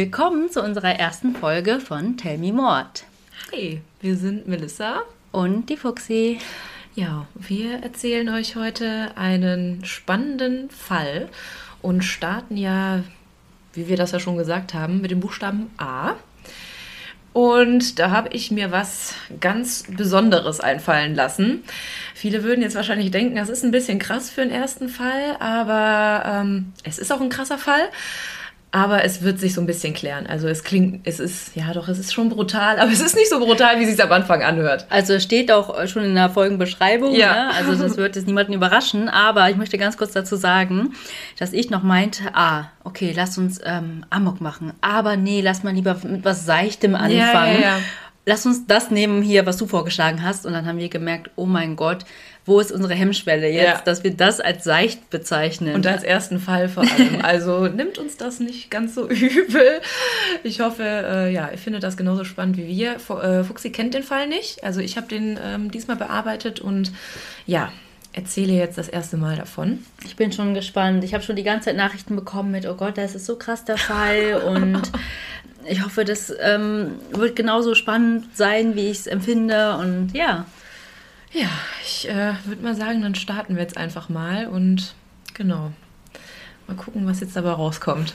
Willkommen zu unserer ersten Folge von Tell Me Mord. Hi, wir sind Melissa und die Fuxi. Ja, wir erzählen euch heute einen spannenden Fall und starten ja, wie wir das ja schon gesagt haben, mit dem Buchstaben A. Und da habe ich mir was ganz Besonderes einfallen lassen. Viele würden jetzt wahrscheinlich denken, das ist ein bisschen krass für den ersten Fall, aber ähm, es ist auch ein krasser Fall. Aber es wird sich so ein bisschen klären. Also es klingt, es ist, ja doch, es ist schon brutal, aber es ist nicht so brutal, wie es sich am Anfang anhört. Also es steht auch schon in der Folgenbeschreibung, ja. Ne? also das wird jetzt niemanden überraschen, aber ich möchte ganz kurz dazu sagen, dass ich noch meinte, ah, okay, lass uns ähm, Amok machen, aber nee, lass mal lieber mit was Seichtem anfangen. Ja, ja, ja lass uns das nehmen hier, was du vorgeschlagen hast. Und dann haben wir gemerkt, oh mein Gott, wo ist unsere Hemmschwelle jetzt, ja. dass wir das als seicht bezeichnen. Und als ersten Fall vor allem. Also nimmt uns das nicht ganz so übel. Ich hoffe, äh, ja, ihr findet das genauso spannend wie wir. Äh, Fuxi kennt den Fall nicht. Also ich habe den ähm, diesmal bearbeitet und ja, erzähle jetzt das erste Mal davon. Ich bin schon gespannt. Ich habe schon die ganze Zeit Nachrichten bekommen mit, oh Gott, das ist so krass der Fall. Und ich hoffe, das ähm, wird genauso spannend sein, wie ich es empfinde. Und ja. Ja, ich äh, würde mal sagen, dann starten wir jetzt einfach mal und genau. Mal gucken, was jetzt dabei rauskommt.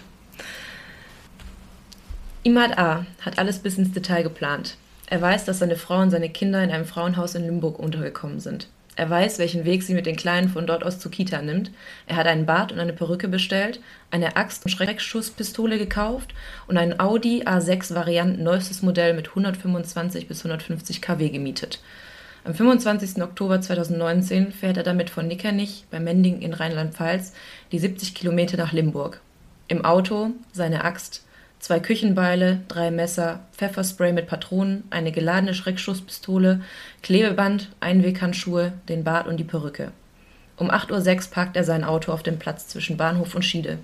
Imad A. hat alles bis ins Detail geplant. Er weiß, dass seine Frau und seine Kinder in einem Frauenhaus in Limburg untergekommen sind. Er weiß, welchen Weg sie mit den Kleinen von dort aus zur Kita nimmt. Er hat einen Bart und eine Perücke bestellt, eine Axt- und Schreckschusspistole gekauft und einen Audi A6 Variant neuestes Modell mit 125 bis 150 kW gemietet. Am 25. Oktober 2019 fährt er damit von Nickernich bei Mending in Rheinland-Pfalz die 70 Kilometer nach Limburg. Im Auto seine Axt, zwei Küchenbeile, drei Messer, Pfefferspray mit Patronen, eine geladene Schreckschusspistole, Klebeband, Einweghandschuhe, den Bart und die Perücke. Um 8.06 Uhr parkt er sein Auto auf dem Platz zwischen Bahnhof und Schiede.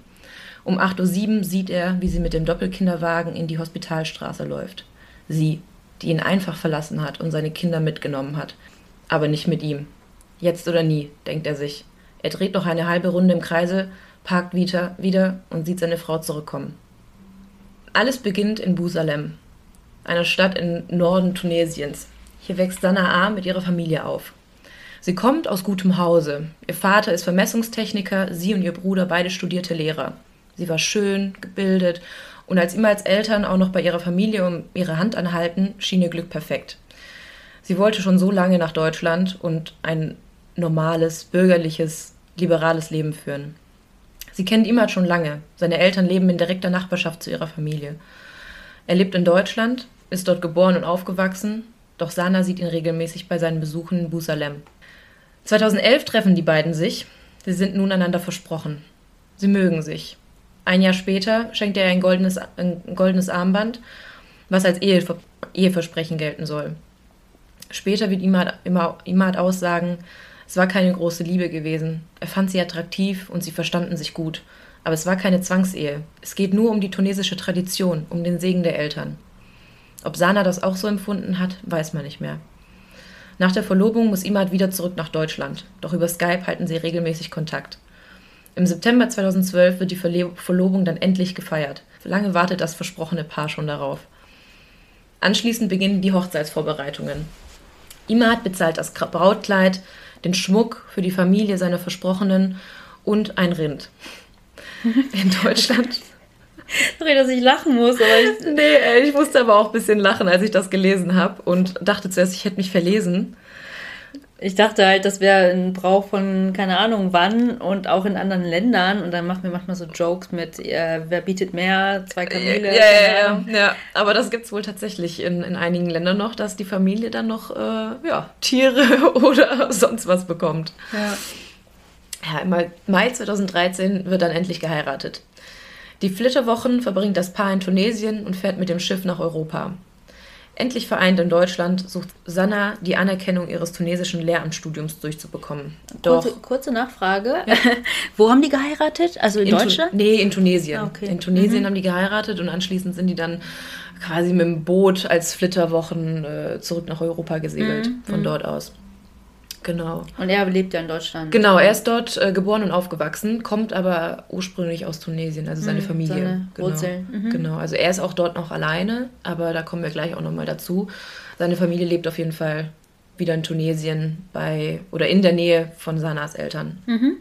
Um 8.07 Uhr sieht er, wie sie mit dem Doppelkinderwagen in die Hospitalstraße läuft. Sie, die ihn einfach verlassen hat und seine Kinder mitgenommen hat. Aber nicht mit ihm. Jetzt oder nie, denkt er sich. Er dreht noch eine halbe Runde im Kreise, parkt wieder, wieder und sieht seine Frau zurückkommen. Alles beginnt in Busalem, einer Stadt im Norden Tunesiens. Hier wächst Sanaa mit ihrer Familie auf. Sie kommt aus gutem Hause. Ihr Vater ist Vermessungstechniker, sie und ihr Bruder beide studierte Lehrer. Sie war schön, gebildet und als ihm als Eltern auch noch bei ihrer Familie um ihre Hand anhalten, schien ihr Glück perfekt. Sie wollte schon so lange nach Deutschland und ein normales, bürgerliches, liberales Leben führen. Sie kennt Imad schon lange. Seine Eltern leben in direkter Nachbarschaft zu ihrer Familie. Er lebt in Deutschland, ist dort geboren und aufgewachsen, doch Sana sieht ihn regelmäßig bei seinen Besuchen in Busalem. 2011 treffen die beiden sich. Sie sind nun einander versprochen. Sie mögen sich. Ein Jahr später schenkt er ein goldenes, ein goldenes Armband, was als Ehever Eheversprechen gelten soll. Später wird Imad, Imad aussagen, es war keine große Liebe gewesen. Er fand sie attraktiv und sie verstanden sich gut. Aber es war keine Zwangsehe. Es geht nur um die tunesische Tradition, um den Segen der Eltern. Ob Sana das auch so empfunden hat, weiß man nicht mehr. Nach der Verlobung muss Imad wieder zurück nach Deutschland, doch über Skype halten sie regelmäßig Kontakt. Im September 2012 wird die Verlobung dann endlich gefeiert. Lange wartet das versprochene Paar schon darauf. Anschließend beginnen die Hochzeitsvorbereitungen. Imad bezahlt das Brautkleid, den Schmuck für die Familie seiner Versprochenen und ein Rind. In Deutschland. Sorry, dass ich lachen muss, aber ich. Nee, ich musste aber auch ein bisschen lachen, als ich das gelesen habe und dachte zuerst, ich hätte mich verlesen. Ich dachte halt, das wäre ein Brauch von keine Ahnung wann und auch in anderen Ländern. Und dann machen wir manchmal so Jokes mit, äh, wer bietet mehr, zwei Kamele. Ja, ja, ja, ja. Aber das gibt es wohl tatsächlich in, in einigen Ländern noch, dass die Familie dann noch äh, ja, Tiere oder sonst was bekommt. Ja. Ja, im Mai 2013 wird dann endlich geheiratet. Die Flitterwochen verbringt das Paar in Tunesien und fährt mit dem Schiff nach Europa. Endlich vereint in Deutschland sucht Sanna die Anerkennung ihres tunesischen Lehramtsstudiums durchzubekommen. Doch. Kurze, kurze Nachfrage. Ja. Wo haben die geheiratet? Also in, in Deutschland? Tu nee, in Tunesien. Ah, okay. In Tunesien mhm. haben die geheiratet und anschließend sind die dann quasi mit dem Boot als Flitterwochen äh, zurück nach Europa gesegelt, mhm. von mhm. dort aus. Genau. Und er lebt ja in Deutschland. Genau, er ist dort äh, geboren und aufgewachsen, kommt aber ursprünglich aus Tunesien, also seine mhm, Familie. Seine genau. Wurzeln. Mhm. Genau, also er ist auch dort noch alleine, aber da kommen wir gleich auch nochmal dazu. Seine Familie lebt auf jeden Fall wieder in Tunesien bei oder in der Nähe von Sanas Eltern. Mhm.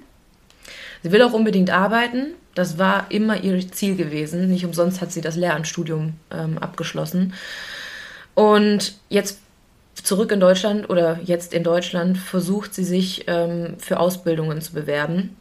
Sie will auch unbedingt arbeiten. Das war immer ihr Ziel gewesen. Nicht umsonst hat sie das Lehramtsstudium ähm, abgeschlossen. Und jetzt zurück in Deutschland oder jetzt in Deutschland versucht sie sich ähm, für Ausbildungen zu bewerben.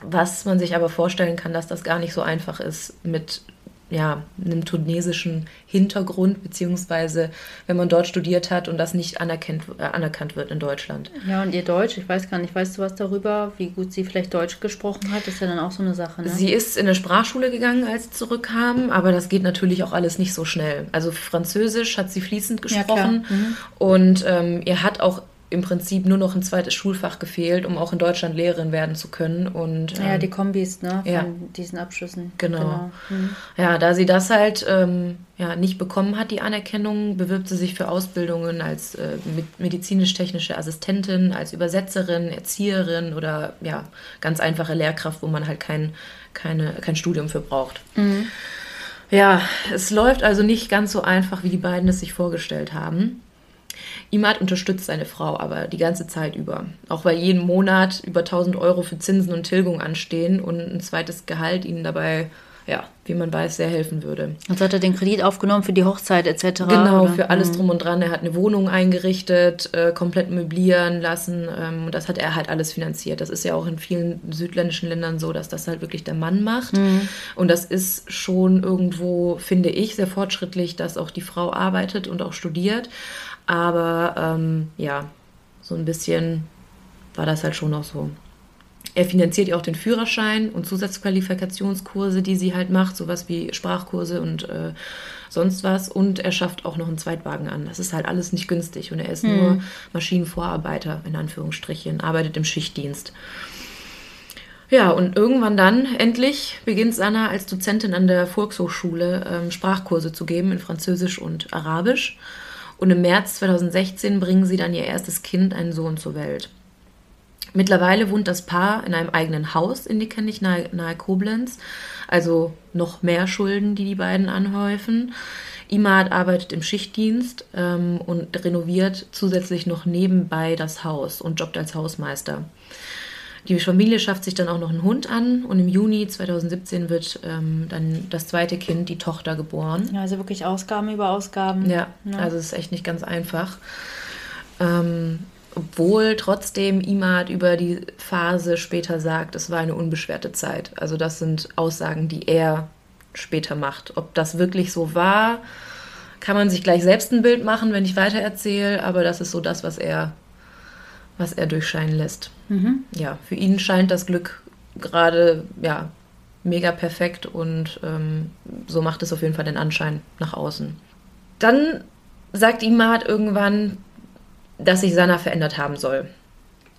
Was man sich aber vorstellen kann, dass das gar nicht so einfach ist mit ja, einem tunesischen Hintergrund, beziehungsweise wenn man dort studiert hat und das nicht anerkannt, äh, anerkannt wird in Deutschland. Ja, und ihr Deutsch, ich weiß gar nicht, weißt du was darüber, wie gut sie vielleicht Deutsch gesprochen hat, ist ja dann auch so eine Sache. Ne? Sie ist in eine Sprachschule gegangen, als sie zurückkam, aber das geht natürlich auch alles nicht so schnell. Also Französisch hat sie fließend gesprochen ja, mhm. und ähm, ihr hat auch im Prinzip nur noch ein zweites Schulfach gefehlt, um auch in Deutschland Lehrerin werden zu können. Und, ähm, ja, die Kombis, ne, von ja. diesen Abschlüssen. Genau. genau. Mhm. Ja, da sie das halt ähm, ja, nicht bekommen hat, die Anerkennung, bewirbt sie sich für Ausbildungen als äh, medizinisch-technische Assistentin, als Übersetzerin, Erzieherin oder ja, ganz einfache Lehrkraft, wo man halt kein, keine, kein Studium für braucht. Mhm. Ja, es läuft also nicht ganz so einfach, wie die beiden es sich vorgestellt haben. Imad unterstützt seine Frau aber die ganze Zeit über. Auch weil jeden Monat über 1000 Euro für Zinsen und Tilgung anstehen und ein zweites Gehalt ihnen dabei, ja, wie man weiß, sehr helfen würde. Also hat er den Kredit aufgenommen für die Hochzeit etc. Genau, oder? für alles mhm. drum und dran. Er hat eine Wohnung eingerichtet, äh, komplett möblieren lassen ähm, und das hat er halt alles finanziert. Das ist ja auch in vielen südländischen Ländern so, dass das halt wirklich der Mann macht. Mhm. Und das ist schon irgendwo, finde ich, sehr fortschrittlich, dass auch die Frau arbeitet und auch studiert. Aber ähm, ja, so ein bisschen war das halt schon auch so. Er finanziert ja auch den Führerschein und Zusatzqualifikationskurse, die sie halt macht, sowas wie Sprachkurse und äh, sonst was. Und er schafft auch noch einen Zweitwagen an. Das ist halt alles nicht günstig. Und er ist hm. nur Maschinenvorarbeiter, in Anführungsstrichen, arbeitet im Schichtdienst. Ja, und irgendwann dann, endlich, beginnt Sanna als Dozentin an der Volkshochschule ähm, Sprachkurse zu geben in Französisch und Arabisch. Und im März 2016 bringen sie dann ihr erstes Kind, einen Sohn, zur Welt. Mittlerweile wohnt das Paar in einem eigenen Haus in Dickenich nahe, nahe Koblenz. Also noch mehr Schulden, die die beiden anhäufen. Imad arbeitet im Schichtdienst ähm, und renoviert zusätzlich noch nebenbei das Haus und jobbt als Hausmeister. Die Familie schafft sich dann auch noch einen Hund an und im Juni 2017 wird ähm, dann das zweite Kind, die Tochter, geboren. Ja, also wirklich Ausgaben über Ausgaben. Ja, ja. also es ist echt nicht ganz einfach. Ähm, obwohl trotzdem Imad über die Phase später sagt, es war eine unbeschwerte Zeit. Also das sind Aussagen, die er später macht. Ob das wirklich so war, kann man sich gleich selbst ein Bild machen, wenn ich weiter erzähle, aber das ist so das, was er was er durchscheinen lässt. Mhm. Ja, für ihn scheint das Glück gerade ja mega perfekt und ähm, so macht es auf jeden Fall den Anschein nach außen. Dann sagt Imad irgendwann, dass sich Sana verändert haben soll.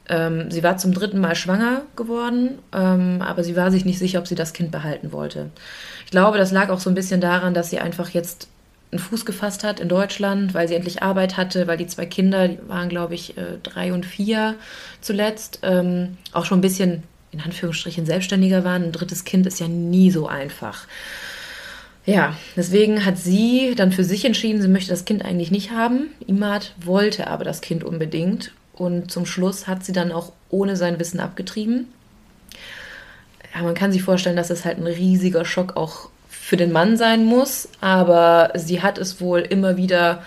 Ähm, sie war zum dritten Mal schwanger geworden, ähm, aber sie war sich nicht sicher, ob sie das Kind behalten wollte. Ich glaube, das lag auch so ein bisschen daran, dass sie einfach jetzt einen Fuß gefasst hat in Deutschland, weil sie endlich Arbeit hatte, weil die zwei Kinder, die waren glaube ich äh, drei und vier zuletzt, ähm, auch schon ein bisschen in Anführungsstrichen selbstständiger waren. Ein drittes Kind ist ja nie so einfach. Ja, deswegen hat sie dann für sich entschieden, sie möchte das Kind eigentlich nicht haben. Imad wollte aber das Kind unbedingt und zum Schluss hat sie dann auch ohne sein Wissen abgetrieben. Ja, man kann sich vorstellen, dass das halt ein riesiger Schock auch für den Mann sein muss, aber sie hat es wohl immer wieder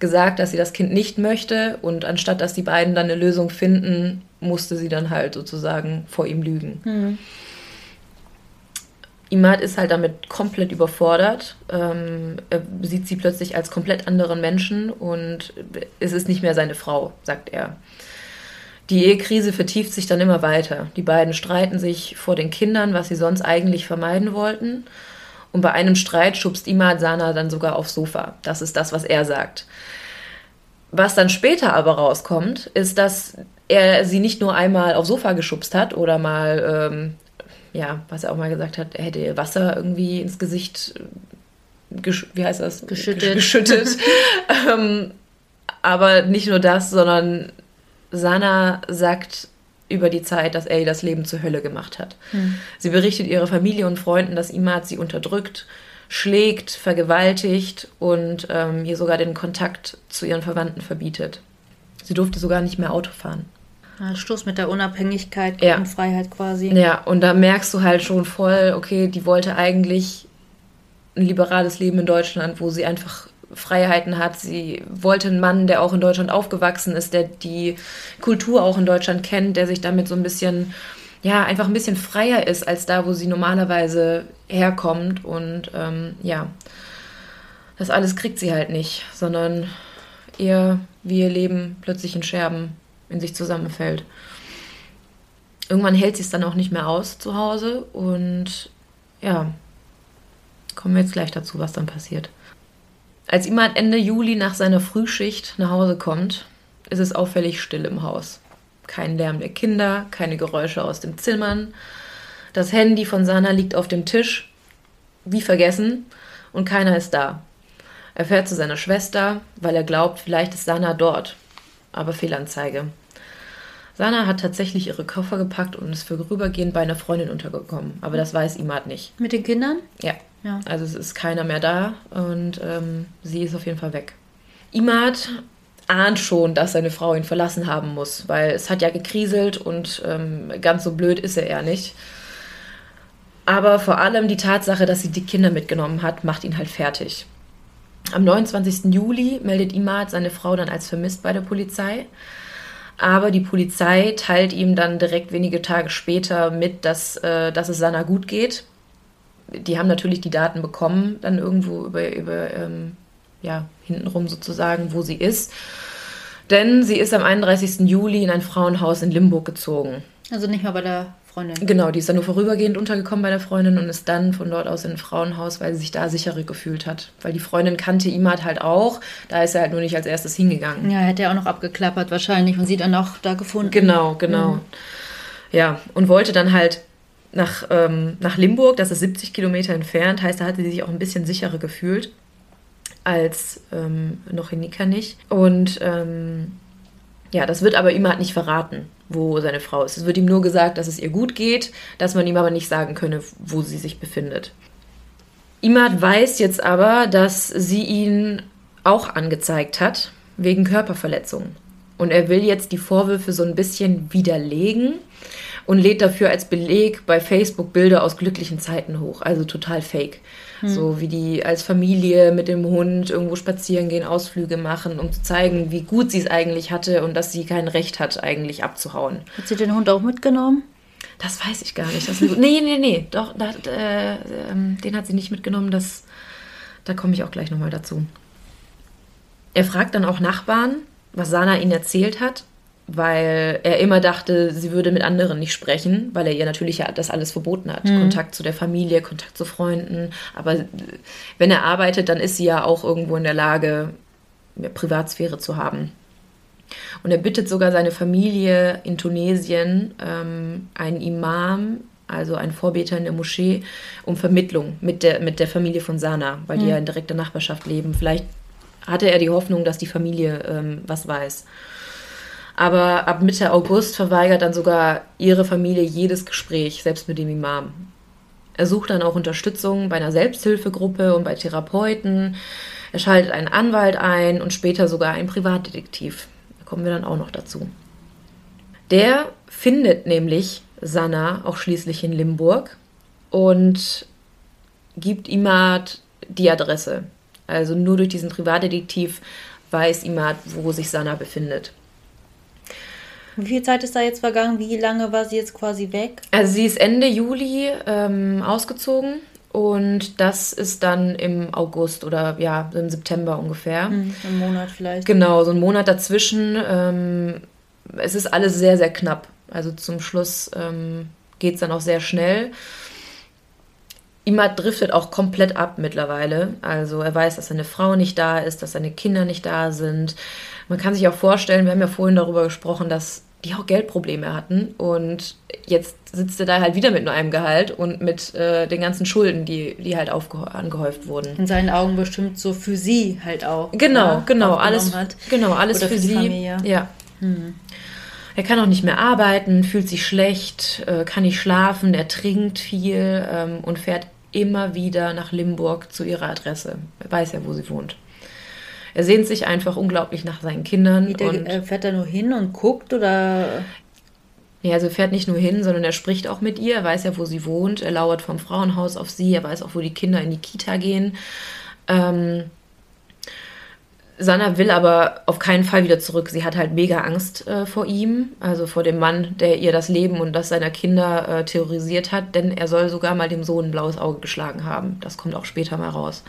gesagt, dass sie das Kind nicht möchte und anstatt dass die beiden dann eine Lösung finden, musste sie dann halt sozusagen vor ihm lügen. Mhm. Imad ist halt damit komplett überfordert. Ähm, er sieht sie plötzlich als komplett anderen Menschen und es ist nicht mehr seine Frau, sagt er. Die Ehekrise vertieft sich dann immer weiter. Die beiden streiten sich vor den Kindern, was sie sonst eigentlich vermeiden wollten. Und bei einem Streit schubst Imad Sana dann sogar aufs Sofa. Das ist das, was er sagt. Was dann später aber rauskommt, ist, dass er sie nicht nur einmal aufs Sofa geschubst hat oder mal, ähm, ja, was er auch mal gesagt hat, er hätte Wasser irgendwie ins Gesicht, äh, wie heißt das? Geschüttet. Geschüttet. ähm, aber nicht nur das, sondern Sana sagt über die Zeit, dass er ihr das Leben zur Hölle gemacht hat. Hm. Sie berichtet ihrer Familie und Freunden, dass Imad sie unterdrückt, schlägt, vergewaltigt und ähm, ihr sogar den Kontakt zu ihren Verwandten verbietet. Sie durfte sogar nicht mehr Auto fahren. Stoß mit der Unabhängigkeit ja. und Freiheit quasi. Ja, und da merkst du halt schon voll, okay, die wollte eigentlich ein liberales Leben in Deutschland, wo sie einfach Freiheiten hat. Sie wollte einen Mann, der auch in Deutschland aufgewachsen ist, der die Kultur auch in Deutschland kennt, der sich damit so ein bisschen, ja, einfach ein bisschen freier ist als da, wo sie normalerweise herkommt. Und ähm, ja, das alles kriegt sie halt nicht, sondern ihr, wie ihr Leben plötzlich in Scherben in sich zusammenfällt. Irgendwann hält sie es dann auch nicht mehr aus zu Hause und ja, kommen wir jetzt gleich dazu, was dann passiert. Als Imad Ende Juli nach seiner Frühschicht nach Hause kommt, ist es auffällig still im Haus. Kein Lärm der Kinder, keine Geräusche aus den Zimmern. Das Handy von Sana liegt auf dem Tisch, wie vergessen, und keiner ist da. Er fährt zu seiner Schwester, weil er glaubt, vielleicht ist Sana dort. Aber Fehlanzeige. Sana hat tatsächlich ihre Koffer gepackt und ist vorübergehend bei einer Freundin untergekommen. Aber das weiß Imad nicht. Mit den Kindern? Ja. Ja. Also es ist keiner mehr da und ähm, sie ist auf jeden Fall weg. Imad ahnt schon, dass seine Frau ihn verlassen haben muss, weil es hat ja gekriselt und ähm, ganz so blöd ist er eher nicht. Aber vor allem die Tatsache, dass sie die Kinder mitgenommen hat, macht ihn halt fertig. Am 29. Juli meldet Imad seine Frau dann als vermisst bei der Polizei. Aber die Polizei teilt ihm dann direkt wenige Tage später mit, dass, äh, dass es Sana gut geht die haben natürlich die Daten bekommen, dann irgendwo über, über ähm, ja, hintenrum sozusagen, wo sie ist. Denn sie ist am 31. Juli in ein Frauenhaus in Limburg gezogen. Also nicht mal bei der Freundin. Genau, die ist dann nur vorübergehend untergekommen bei der Freundin und ist dann von dort aus in ein Frauenhaus, weil sie sich da sicherer gefühlt hat. Weil die Freundin kannte Imad halt auch, da ist er halt nur nicht als erstes hingegangen. Ja, hätte er auch noch abgeklappert wahrscheinlich und sie dann auch da gefunden. Genau, genau. Mhm. Ja, und wollte dann halt nach, ähm, nach Limburg, das ist 70 Kilometer entfernt, heißt, da hatte sie sich auch ein bisschen sicherer gefühlt als ähm, noch in Nickernich. Und ähm, ja, das wird aber ihm halt nicht verraten, wo seine Frau ist. Es wird ihm nur gesagt, dass es ihr gut geht, dass man ihm aber nicht sagen könne, wo sie sich befindet. Imad weiß jetzt aber, dass sie ihn auch angezeigt hat, wegen Körperverletzung. Und er will jetzt die Vorwürfe so ein bisschen widerlegen und lädt dafür als Beleg bei Facebook Bilder aus glücklichen Zeiten hoch. Also total fake. Hm. So wie die als Familie mit dem Hund irgendwo spazieren gehen, Ausflüge machen, um zu zeigen, wie gut sie es eigentlich hatte und dass sie kein Recht hat, eigentlich abzuhauen. Hat sie den Hund auch mitgenommen? Das weiß ich gar nicht. Das nee, nee, nee. Doch, da, äh, äh, den hat sie nicht mitgenommen. Das, da komme ich auch gleich nochmal dazu. Er fragt dann auch Nachbarn, was Sana ihnen erzählt hat weil er immer dachte, sie würde mit anderen nicht sprechen, weil er ihr natürlich ja das alles verboten hat. Mhm. Kontakt zu der Familie, Kontakt zu Freunden. Aber wenn er arbeitet, dann ist sie ja auch irgendwo in der Lage, Privatsphäre zu haben. Und er bittet sogar seine Familie in Tunesien, ähm, einen Imam, also einen Vorbeter in der Moschee, um Vermittlung mit der, mit der Familie von Sana, weil mhm. die ja in direkter Nachbarschaft leben. Vielleicht hatte er die Hoffnung, dass die Familie ähm, was weiß. Aber ab Mitte August verweigert dann sogar ihre Familie jedes Gespräch, selbst mit dem Imam. Er sucht dann auch Unterstützung bei einer Selbsthilfegruppe und bei Therapeuten. Er schaltet einen Anwalt ein und später sogar einen Privatdetektiv. Da kommen wir dann auch noch dazu. Der findet nämlich Sanna auch schließlich in Limburg und gibt Imad die Adresse. Also nur durch diesen Privatdetektiv weiß Imad, wo sich Sanna befindet. Wie viel Zeit ist da jetzt vergangen? Wie lange war sie jetzt quasi weg? Also sie ist Ende Juli ähm, ausgezogen und das ist dann im August oder ja, im September ungefähr. Hm, Ein Monat vielleicht. Genau, so ein Monat dazwischen. Ähm, es ist alles sehr, sehr knapp. Also zum Schluss ähm, geht es dann auch sehr schnell. Imad driftet auch komplett ab mittlerweile. Also er weiß, dass seine Frau nicht da ist, dass seine Kinder nicht da sind. Man kann sich auch vorstellen, wir haben ja vorhin darüber gesprochen, dass die auch Geldprobleme hatten und jetzt sitzt er da halt wieder mit nur einem Gehalt und mit äh, den ganzen Schulden, die, die halt angehäuft wurden. In seinen Augen bestimmt so für sie halt auch. Genau, genau, alles, hat. genau, alles für, für sie. Familie. Ja. Hm. Er kann auch nicht mehr arbeiten, fühlt sich schlecht, äh, kann nicht schlafen, er trinkt viel ähm, und fährt immer wieder nach Limburg zu ihrer Adresse. Er weiß ja, wo sie wohnt. Er sehnt sich einfach unglaublich nach seinen Kindern. Der, und äh, fährt er nur hin und guckt oder? Ja, also er fährt nicht nur hin, sondern er spricht auch mit ihr. Er weiß ja, wo sie wohnt. Er lauert vom Frauenhaus auf sie. Er weiß auch, wo die Kinder in die Kita gehen. Ähm, Sanna will aber auf keinen Fall wieder zurück. Sie hat halt mega Angst äh, vor ihm, also vor dem Mann, der ihr das Leben und das seiner Kinder äh, terrorisiert hat, denn er soll sogar mal dem Sohn ein blaues Auge geschlagen haben. Das kommt auch später mal raus.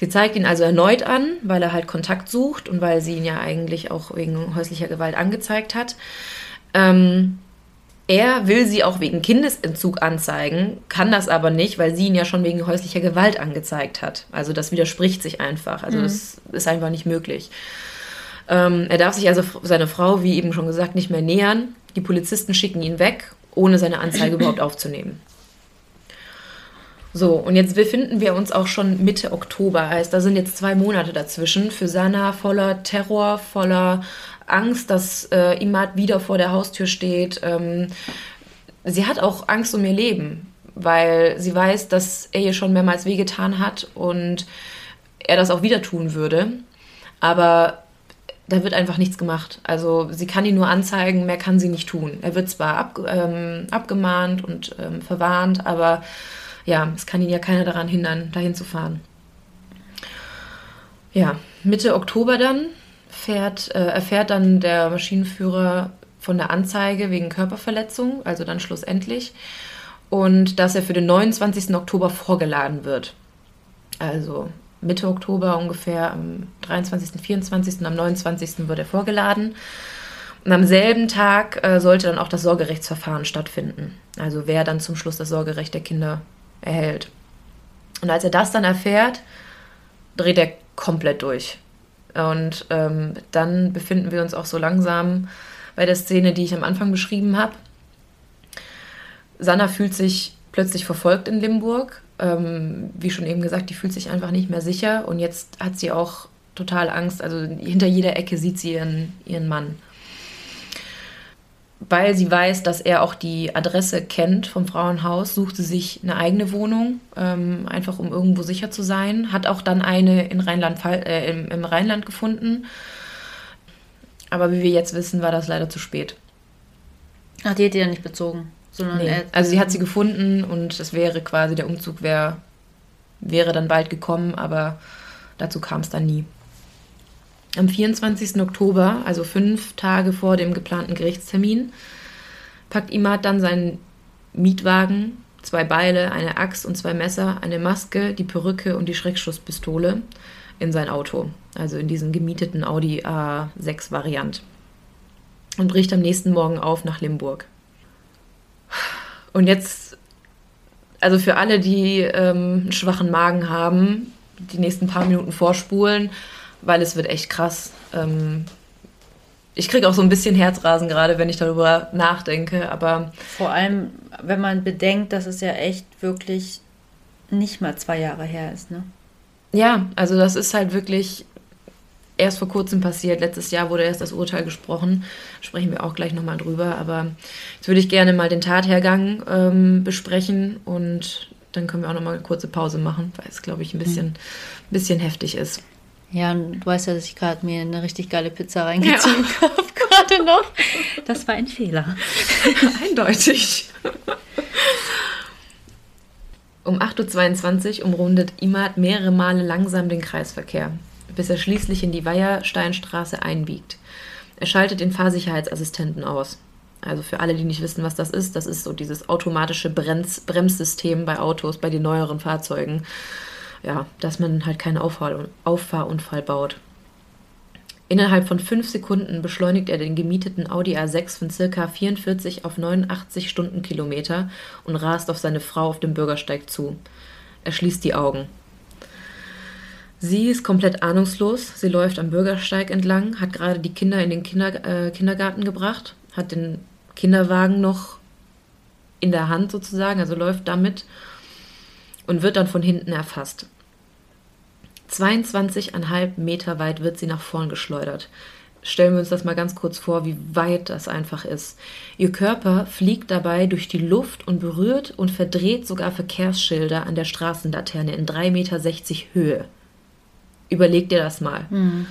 Sie zeigt ihn also erneut an, weil er halt Kontakt sucht und weil sie ihn ja eigentlich auch wegen häuslicher Gewalt angezeigt hat. Ähm, er will sie auch wegen Kindesentzug anzeigen, kann das aber nicht, weil sie ihn ja schon wegen häuslicher Gewalt angezeigt hat. Also das widerspricht sich einfach. Also mhm. das ist einfach nicht möglich. Ähm, er darf sich also seine Frau, wie eben schon gesagt, nicht mehr nähern. Die Polizisten schicken ihn weg, ohne seine Anzeige überhaupt aufzunehmen. So, und jetzt befinden wir uns auch schon Mitte Oktober. Heißt, da sind jetzt zwei Monate dazwischen. Für Sana voller Terror, voller Angst, dass äh, Imad wieder vor der Haustür steht. Ähm, sie hat auch Angst um ihr Leben, weil sie weiß, dass er ihr schon mehrmals wehgetan hat und er das auch wieder tun würde. Aber da wird einfach nichts gemacht. Also sie kann ihn nur anzeigen, mehr kann sie nicht tun. Er wird zwar ab, ähm, abgemahnt und ähm, verwarnt, aber ja, es kann ihn ja keiner daran hindern, dahin zu fahren. Ja, Mitte Oktober dann fährt, äh, erfährt dann der Maschinenführer von der Anzeige wegen Körperverletzung, also dann schlussendlich, und dass er für den 29. Oktober vorgeladen wird. Also Mitte Oktober ungefähr, am 23., 24., am 29. wird er vorgeladen. Und am selben Tag äh, sollte dann auch das Sorgerechtsverfahren stattfinden. Also wer dann zum Schluss das Sorgerecht der Kinder erhält. Und als er das dann erfährt, dreht er komplett durch. Und ähm, dann befinden wir uns auch so langsam bei der Szene, die ich am Anfang beschrieben habe. Sanna fühlt sich plötzlich verfolgt in Limburg. Ähm, wie schon eben gesagt, die fühlt sich einfach nicht mehr sicher und jetzt hat sie auch total Angst. Also hinter jeder Ecke sieht sie ihren, ihren Mann weil sie weiß, dass er auch die Adresse kennt vom Frauenhaus, sucht sie sich eine eigene Wohnung, ähm, einfach um irgendwo sicher zu sein. Hat auch dann eine in Rheinland, äh, im, im, Rheinland gefunden. Aber wie wir jetzt wissen, war das leider zu spät. Ach, die hat die ja nicht bezogen. Sondern nee. Also sie hat sie gefunden und es wäre quasi, der Umzug wär, wäre dann bald gekommen, aber dazu kam es dann nie. Am 24. Oktober, also fünf Tage vor dem geplanten Gerichtstermin, packt Imad dann seinen Mietwagen, zwei Beile, eine Axt und zwei Messer, eine Maske, die Perücke und die Schreckschusspistole in sein Auto, also in diesen gemieteten Audi A6 Variant und bricht am nächsten Morgen auf nach Limburg. Und jetzt, also für alle, die ähm, einen schwachen Magen haben, die nächsten paar Minuten vorspulen weil es wird echt krass. Ähm, ich kriege auch so ein bisschen Herzrasen gerade, wenn ich darüber nachdenke, aber. Vor allem, wenn man bedenkt, dass es ja echt wirklich nicht mal zwei Jahre her ist, ne? Ja, also das ist halt wirklich erst vor kurzem passiert. Letztes Jahr wurde erst das Urteil gesprochen. Sprechen wir auch gleich nochmal drüber. Aber jetzt würde ich gerne mal den Tathergang ähm, besprechen und dann können wir auch nochmal eine kurze Pause machen, weil es, glaube ich, ein bisschen, mhm. bisschen heftig ist. Ja, und du weißt ja, dass ich gerade mir eine richtig geile Pizza reingezogen ja. habe, gerade noch. Das war ein Fehler. Eindeutig. Um 8.22 Uhr umrundet Imad mehrere Male langsam den Kreisverkehr, bis er schließlich in die Weihersteinstraße einbiegt. Er schaltet den Fahrsicherheitsassistenten aus. Also für alle, die nicht wissen, was das ist, das ist so dieses automatische Brems Bremssystem bei Autos, bei den neueren Fahrzeugen ja, dass man halt keinen Auffahr Auffahrunfall baut. Innerhalb von fünf Sekunden beschleunigt er den gemieteten Audi A6 von ca. 44 auf 89 Stundenkilometer und rast auf seine Frau auf dem Bürgersteig zu. Er schließt die Augen. Sie ist komplett ahnungslos. Sie läuft am Bürgersteig entlang, hat gerade die Kinder in den Kinder, äh, Kindergarten gebracht, hat den Kinderwagen noch in der Hand sozusagen, also läuft damit und wird dann von hinten erfasst. 22,5 Meter weit wird sie nach vorn geschleudert. stellen wir uns das mal ganz kurz vor, wie weit das einfach ist. Ihr Körper fliegt dabei durch die Luft und berührt und verdreht sogar Verkehrsschilder an der Straßenlaterne in 3,60 Meter Höhe. Überleg dir das mal. Mhm.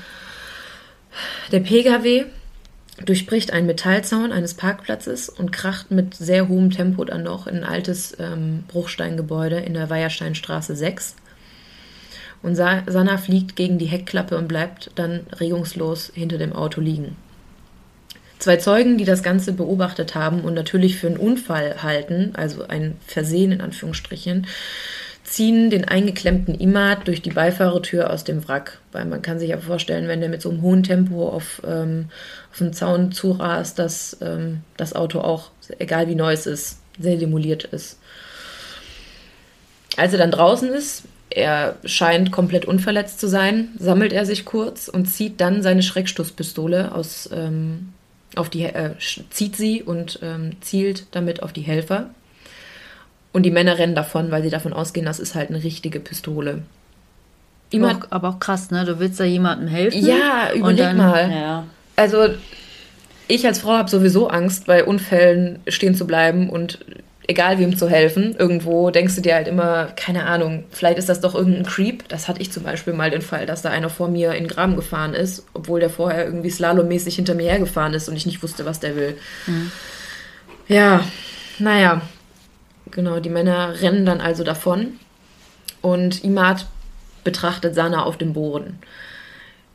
Der Pkw durchbricht einen Metallzaun eines Parkplatzes und kracht mit sehr hohem Tempo dann noch in ein altes ähm, Bruchsteingebäude in der Weiersteinstraße 6. Und Sa Sanna fliegt gegen die Heckklappe und bleibt dann regungslos hinter dem Auto liegen. Zwei Zeugen, die das Ganze beobachtet haben und natürlich für einen Unfall halten, also ein Versehen in Anführungsstrichen, ziehen den eingeklemmten Imad durch die Beifahrertür aus dem Wrack. Weil man kann sich ja vorstellen, wenn der mit so einem hohen Tempo auf, ähm, auf den Zaun zurast, dass ähm, das Auto auch, egal wie neu es ist, sehr demoliert ist. Als er dann draußen ist, er scheint komplett unverletzt zu sein, sammelt er sich kurz und zieht dann seine Schreckstoßpistole aus, ähm, auf die, äh, zieht sie und ähm, zielt damit auf die Helfer. Und die Männer rennen davon, weil sie davon ausgehen, das ist halt eine richtige Pistole. Auch, aber auch krass, ne? Du willst da jemandem helfen. Ja, überleg dann, mal. Ja. Also, ich als Frau habe sowieso Angst, bei Unfällen stehen zu bleiben und egal wem zu helfen. Irgendwo denkst du dir halt immer, keine Ahnung, vielleicht ist das doch irgendein Creep. Das hatte ich zum Beispiel mal den Fall, dass da einer vor mir in den Graben gefahren ist, obwohl der vorher irgendwie slalommäßig hinter mir hergefahren ist und ich nicht wusste, was der will. Mhm. Ja, naja, Genau, die Männer rennen dann also davon und Imad betrachtet Sana auf dem Boden.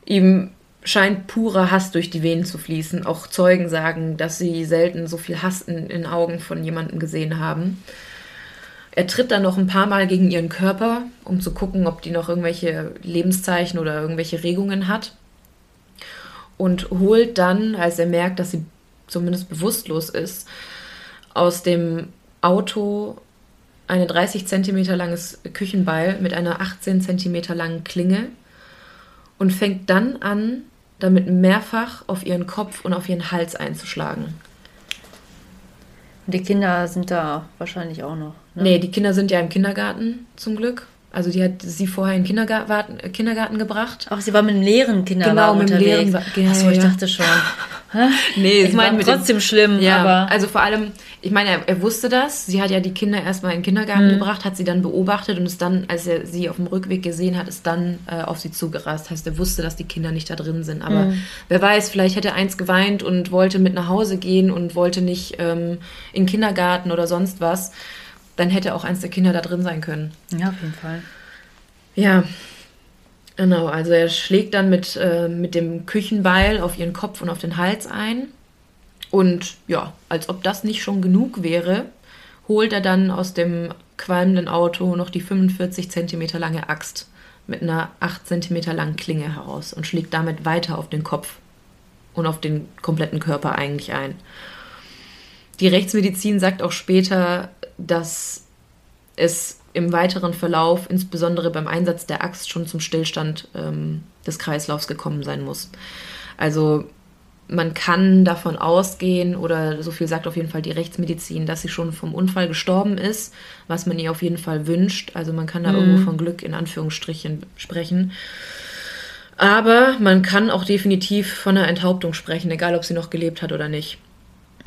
Ihm scheint purer Hass durch die Venen zu fließen. Auch Zeugen sagen, dass sie selten so viel Hass in den Augen von jemandem gesehen haben. Er tritt dann noch ein paar Mal gegen ihren Körper, um zu gucken, ob die noch irgendwelche Lebenszeichen oder irgendwelche Regungen hat. Und holt dann, als er merkt, dass sie zumindest bewusstlos ist, aus dem Auto ein 30 cm langes Küchenbeil mit einer 18 cm langen Klinge und fängt dann an, damit mehrfach auf ihren Kopf und auf ihren Hals einzuschlagen. Und die Kinder sind da wahrscheinlich auch noch. Ne? Nee, die Kinder sind ja im Kindergarten zum Glück. Also die hat sie vorher in den Kindergarten, Kindergarten gebracht. Ach, sie war mit einem leeren Kindergarten genau, mit einem leeren. Ja, Achso, ich dachte schon. nee, ich meine trotzdem dem, schlimm. Ja, aber also vor allem, ich meine, er, er, wusste das. Sie hat ja die Kinder erstmal in den Kindergarten mhm. gebracht, hat sie dann beobachtet und ist dann, als er sie auf dem Rückweg gesehen hat, ist dann äh, auf sie zugerast. Heißt, er wusste, dass die Kinder nicht da drin sind. Aber mhm. wer weiß, vielleicht hätte eins geweint und wollte mit nach Hause gehen und wollte nicht ähm, in den Kindergarten oder sonst was dann hätte auch eins der Kinder da drin sein können. Ja, auf jeden Fall. Ja, genau. Also er schlägt dann mit, äh, mit dem Küchenbeil auf ihren Kopf und auf den Hals ein. Und ja, als ob das nicht schon genug wäre, holt er dann aus dem qualmenden Auto noch die 45 Zentimeter lange Axt mit einer 8 Zentimeter langen Klinge heraus und schlägt damit weiter auf den Kopf und auf den kompletten Körper eigentlich ein. Die Rechtsmedizin sagt auch später, dass es im weiteren Verlauf, insbesondere beim Einsatz der Axt, schon zum Stillstand ähm, des Kreislaufs gekommen sein muss. Also man kann davon ausgehen, oder so viel sagt auf jeden Fall die Rechtsmedizin, dass sie schon vom Unfall gestorben ist, was man ihr auf jeden Fall wünscht. Also man kann da mhm. irgendwo von Glück in Anführungsstrichen sprechen. Aber man kann auch definitiv von einer Enthauptung sprechen, egal ob sie noch gelebt hat oder nicht.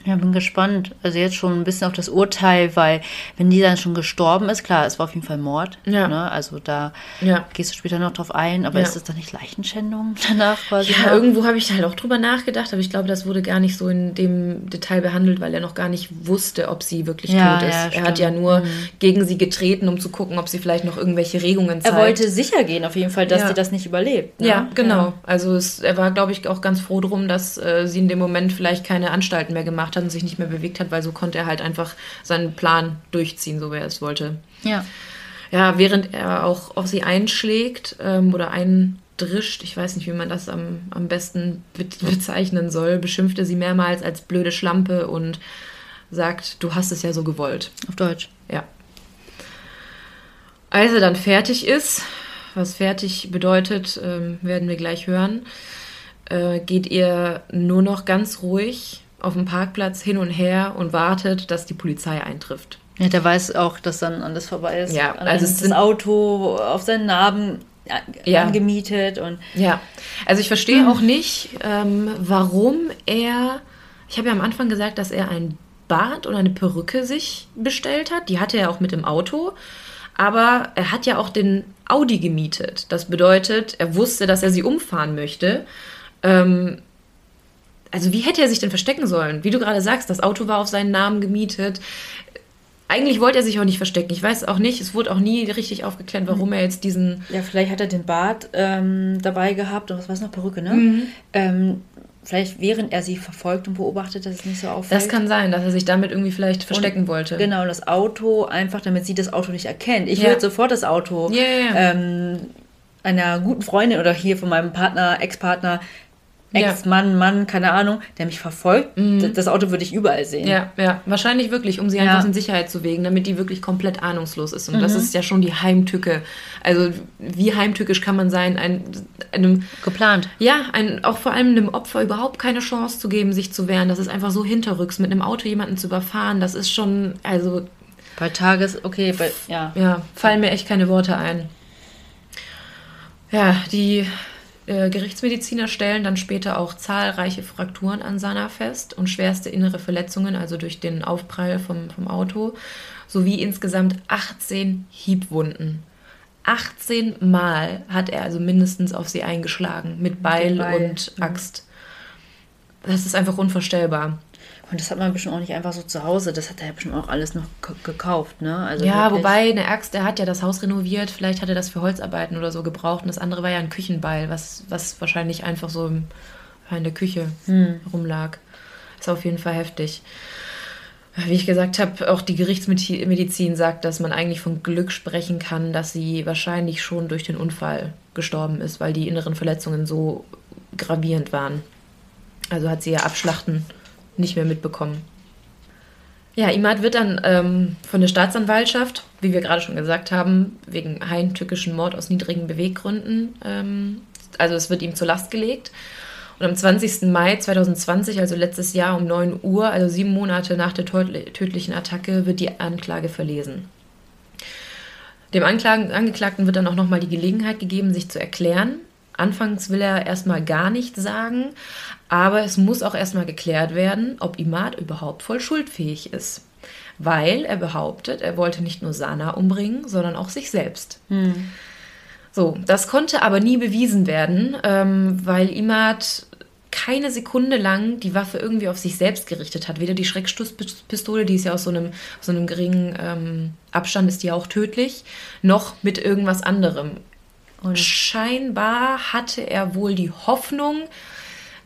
Ja, bin gespannt. Also jetzt schon ein bisschen auf das Urteil, weil wenn die dann schon gestorben ist, klar, es war auf jeden Fall Mord. Ja. Ne? Also da ja. gehst du später noch drauf ein, aber ja. ist das dann nicht Leichenschändung danach quasi? Ja, noch? irgendwo habe ich halt auch drüber nachgedacht, aber ich glaube, das wurde gar nicht so in dem Detail behandelt, weil er noch gar nicht wusste, ob sie wirklich tot ist. er hat ja nur mhm. gegen sie getreten, um zu gucken, ob sie vielleicht noch irgendwelche Regungen zeigt. Er wollte sicher gehen, auf jeden Fall, dass sie das nicht überlebt. Ne? Ja, genau. Also es, er war, glaube ich, auch ganz froh drum, dass äh, sie in dem Moment vielleicht keine Anstalten mehr gemacht hat hat und sich nicht mehr bewegt hat, weil so konnte er halt einfach seinen Plan durchziehen, so wie er es wollte. Ja. Ja, während er auch auf sie einschlägt ähm, oder eindrischt, ich weiß nicht, wie man das am, am besten bezeichnen soll, beschimpft er sie mehrmals als blöde Schlampe und sagt, du hast es ja so gewollt. Auf Deutsch. Ja. Als er dann fertig ist, was fertig bedeutet, ähm, werden wir gleich hören, äh, geht ihr nur noch ganz ruhig auf dem Parkplatz hin und her und wartet, dass die Polizei eintrifft. Ja, der weiß auch, dass dann alles vorbei ist. Ja, also das Auto auf seinen Narben ja. angemietet und. Ja, also ich verstehe hm. auch nicht, ähm, warum er. Ich habe ja am Anfang gesagt, dass er ein Bart oder eine Perücke sich bestellt hat. Die hatte er auch mit im Auto. Aber er hat ja auch den Audi gemietet. Das bedeutet, er wusste, dass er sie umfahren möchte. Ähm, also wie hätte er sich denn verstecken sollen? Wie du gerade sagst, das Auto war auf seinen Namen gemietet. Eigentlich wollte er sich auch nicht verstecken. Ich weiß auch nicht, es wurde auch nie richtig aufgeklärt, warum er jetzt diesen. Ja, vielleicht hat er den Bart ähm, dabei gehabt und was war es noch, Perücke, ne? Mhm. Ähm, vielleicht während er sie verfolgt und beobachtet, dass es nicht so auffällt. Das kann sein, dass er sich damit irgendwie vielleicht verstecken und, wollte. Genau, das Auto einfach, damit sie das Auto nicht erkennt. Ich ja. würde sofort das Auto yeah. ähm, einer guten Freundin oder hier von meinem Partner, Ex-Partner Ex-Mann, Mann, keine Ahnung, der mich verfolgt. Mhm. Das Auto würde ich überall sehen. Ja, ja, wahrscheinlich wirklich, um sie einfach ja. in Sicherheit zu wägen, damit die wirklich komplett ahnungslos ist. Und mhm. das ist ja schon die Heimtücke. Also wie heimtückisch kann man sein, ein, einem geplant. Ja, ein, auch vor allem einem Opfer überhaupt keine Chance zu geben, sich zu wehren. Das ist einfach so hinterrücks, mit einem Auto jemanden zu überfahren. Das ist schon, also bei Tages, okay, bei, ja. Ja, fallen mir echt keine Worte ein. Ja, die äh, Gerichtsmediziner stellen dann später auch zahlreiche Frakturen an Sana fest und schwerste innere Verletzungen, also durch den Aufprall vom, vom Auto, sowie insgesamt 18 Hiebwunden. 18 Mal hat er also mindestens auf sie eingeschlagen mit Beil, Beil. und Axt. Das ist einfach unvorstellbar. Und das hat man bestimmt auch nicht einfach so zu Hause. Das hat er ja bestimmt auch alles noch gekauft, ne? Also ja, wirklich. wobei eine Axt, der hat ja das Haus renoviert. Vielleicht hat er das für Holzarbeiten oder so gebraucht. Und das andere war ja ein Küchenbeil, was, was wahrscheinlich einfach so im, in der Küche hm. rumlag. Ist auf jeden Fall heftig. Wie ich gesagt habe, auch die Gerichtsmedizin sagt, dass man eigentlich von Glück sprechen kann, dass sie wahrscheinlich schon durch den Unfall gestorben ist, weil die inneren Verletzungen so gravierend waren. Also hat sie ja abschlachten nicht mehr mitbekommen. Ja, Imad wird dann ähm, von der Staatsanwaltschaft, wie wir gerade schon gesagt haben, wegen heimtückischen Mord aus niedrigen Beweggründen, ähm, also es wird ihm zur Last gelegt. Und am 20. Mai 2020, also letztes Jahr um 9 Uhr, also sieben Monate nach der tödlichen Attacke, wird die Anklage verlesen. Dem Anklagen, Angeklagten wird dann auch nochmal die Gelegenheit gegeben, sich zu erklären. Anfangs will er erstmal gar nichts sagen, aber es muss auch erstmal geklärt werden, ob Imad überhaupt voll schuldfähig ist. Weil er behauptet, er wollte nicht nur Sana umbringen, sondern auch sich selbst. Hm. So, das konnte aber nie bewiesen werden, ähm, weil Imad keine Sekunde lang die Waffe irgendwie auf sich selbst gerichtet hat. Weder die Schreckstoßpistole, die ist ja aus so einem, so einem geringen ähm, Abstand, ist die auch tödlich, noch mit irgendwas anderem. Und scheinbar hatte er wohl die Hoffnung,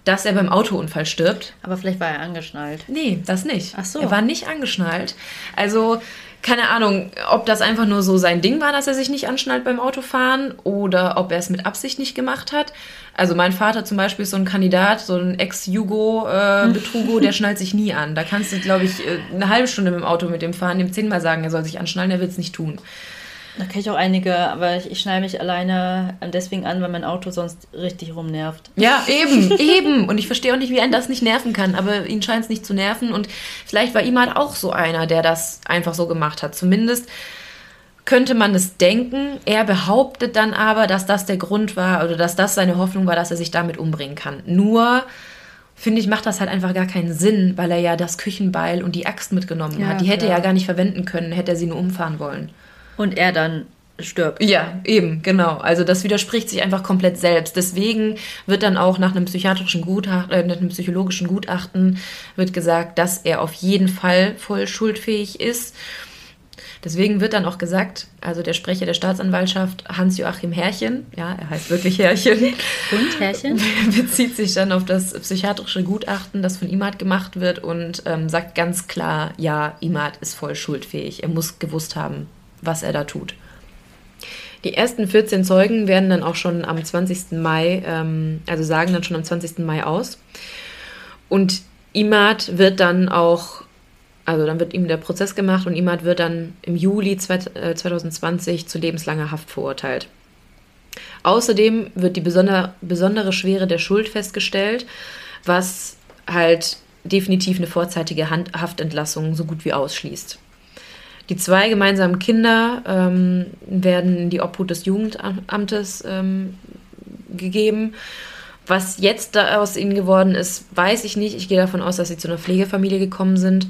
dass er beim Autounfall stirbt. Aber vielleicht war er angeschnallt. Nee, das nicht. Ach so. Er war nicht angeschnallt. Also, keine Ahnung, ob das einfach nur so sein Ding war, dass er sich nicht anschnallt beim Autofahren oder ob er es mit Absicht nicht gemacht hat. Also mein Vater zum Beispiel ist so ein Kandidat, so ein Ex-Jugo-Betrugo, äh, der schnallt sich nie an. Da kannst du, glaube ich, äh, eine halbe Stunde mit dem Auto mit dem fahren, dem zehnmal sagen, er soll sich anschnallen, er will es nicht tun. Da kenne ich auch einige, aber ich, ich schneide mich alleine deswegen an, weil mein Auto sonst richtig rumnervt. Ja, eben, eben. Und ich verstehe auch nicht, wie einen das nicht nerven kann, aber ihn scheint es nicht zu nerven. Und vielleicht war Imad auch so einer, der das einfach so gemacht hat. Zumindest könnte man es denken. Er behauptet dann aber, dass das der Grund war oder dass das seine Hoffnung war, dass er sich damit umbringen kann. Nur finde ich, macht das halt einfach gar keinen Sinn, weil er ja das Küchenbeil und die Axt mitgenommen ja, hat. Die hätte er ja gar nicht verwenden können, hätte er sie nur umfahren wollen. Und er dann stirbt. Ja, eben, genau. Also das widerspricht sich einfach komplett selbst. Deswegen wird dann auch nach einem psychiatrischen Gutachten, äh, nach einem psychologischen Gutachten wird gesagt, dass er auf jeden Fall voll schuldfähig ist. Deswegen wird dann auch gesagt, also der Sprecher der Staatsanwaltschaft, Hans-Joachim Herrchen, ja, er heißt wirklich Herrchen. Und Herrchen? Bezieht sich dann auf das psychiatrische Gutachten, das von Imad gemacht wird und ähm, sagt ganz klar, ja, Imad ist voll schuldfähig. Er muss gewusst haben, was er da tut. Die ersten 14 Zeugen werden dann auch schon am 20. Mai, ähm, also sagen dann schon am 20. Mai aus. Und Imad wird dann auch, also dann wird ihm der Prozess gemacht und Imad wird dann im Juli 2020 äh, zu lebenslanger Haft verurteilt. Außerdem wird die besonder, besondere Schwere der Schuld festgestellt, was halt definitiv eine vorzeitige Haftentlassung so gut wie ausschließt. Die zwei gemeinsamen Kinder ähm, werden in die Obhut des Jugendamtes ähm, gegeben. Was jetzt aus ihnen geworden ist, weiß ich nicht. Ich gehe davon aus, dass sie zu einer Pflegefamilie gekommen sind.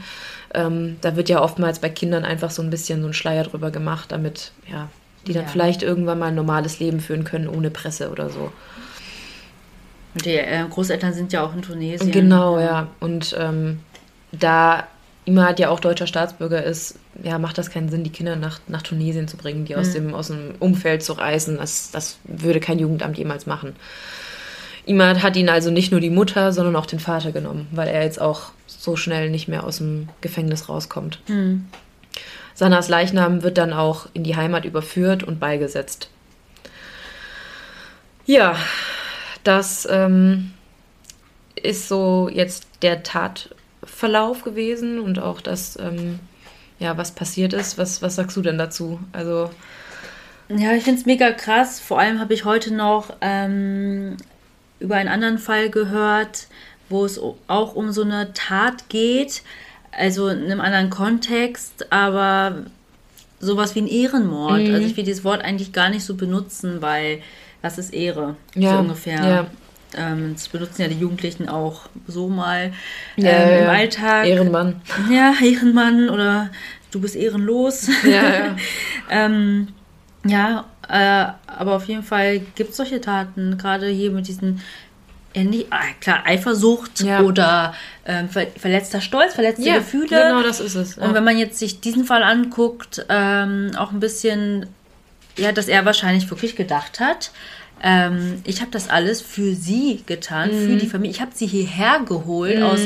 Ähm, da wird ja oftmals bei Kindern einfach so ein bisschen so ein Schleier drüber gemacht, damit ja, die dann ja. vielleicht irgendwann mal ein normales Leben führen können, ohne Presse oder so. Die äh, Großeltern sind ja auch in Tunesien. Genau, ja. Und ähm, da Ima ja auch deutscher Staatsbürger ist, ja, macht das keinen Sinn, die Kinder nach, nach Tunesien zu bringen, die aus, mhm. dem, aus dem Umfeld zu reißen. Das, das würde kein Jugendamt jemals machen. Imad hat ihn also nicht nur die Mutter, sondern auch den Vater genommen, weil er jetzt auch so schnell nicht mehr aus dem Gefängnis rauskommt. Mhm. Sanas Leichnam wird dann auch in die Heimat überführt und beigesetzt. Ja, das ähm, ist so jetzt der Tatverlauf gewesen und auch das, ähm, ja, was passiert ist. Was, was sagst du denn dazu? Also. Ja, ich finde es mega krass. Vor allem habe ich heute noch ähm, über einen anderen Fall gehört, wo es auch um so eine Tat geht, also in einem anderen Kontext, aber sowas wie ein Ehrenmord. Mhm. Also ich will dieses Wort eigentlich gar nicht so benutzen, weil was ist Ehre? Ja. So ungefähr. Ja. Ähm, das benutzen ja die Jugendlichen auch so mal ähm, ja, im Alltag. Ehrenmann. Ja, Ehrenmann oder du bist ehrenlos. Ja, ja. ähm, ja äh, aber auf jeden Fall gibt es solche Taten, gerade hier mit diesen ja, nicht, ah, klar, Eifersucht ja. oder ähm, ver verletzter Stolz, verletzte ja, Gefühle. Genau, das ist es. Ja. Und wenn man jetzt sich diesen Fall anguckt, ähm, auch ein bisschen, ja, dass er wahrscheinlich wirklich gedacht hat, ähm, ich habe das alles für sie getan, mhm. für die Familie. Ich habe sie hierher geholt mhm. aus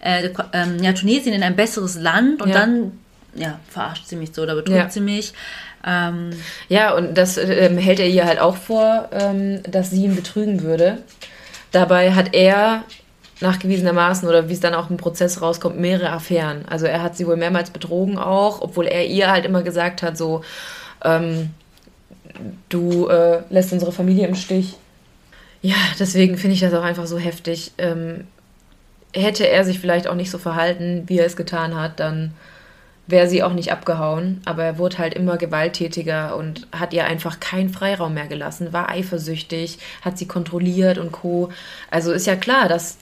äh, ähm, ja, Tunesien in ein besseres Land und dann ja, verarscht sie mich so oder betrügt sie mich. Ähm, ja, und das ähm, hält er ihr halt auch vor, ähm, dass sie ihn betrügen würde. Dabei hat er nachgewiesenermaßen oder wie es dann auch im Prozess rauskommt, mehrere Affären. Also er hat sie wohl mehrmals betrogen auch, obwohl er ihr halt immer gesagt hat, so, ähm, du äh, lässt unsere Familie im Stich. Ja, deswegen finde ich das auch einfach so heftig. Ähm, hätte er sich vielleicht auch nicht so verhalten, wie er es getan hat, dann wäre sie auch nicht abgehauen, aber er wurde halt immer gewalttätiger und hat ihr einfach keinen Freiraum mehr gelassen, war eifersüchtig, hat sie kontrolliert und co. Also ist ja klar, dass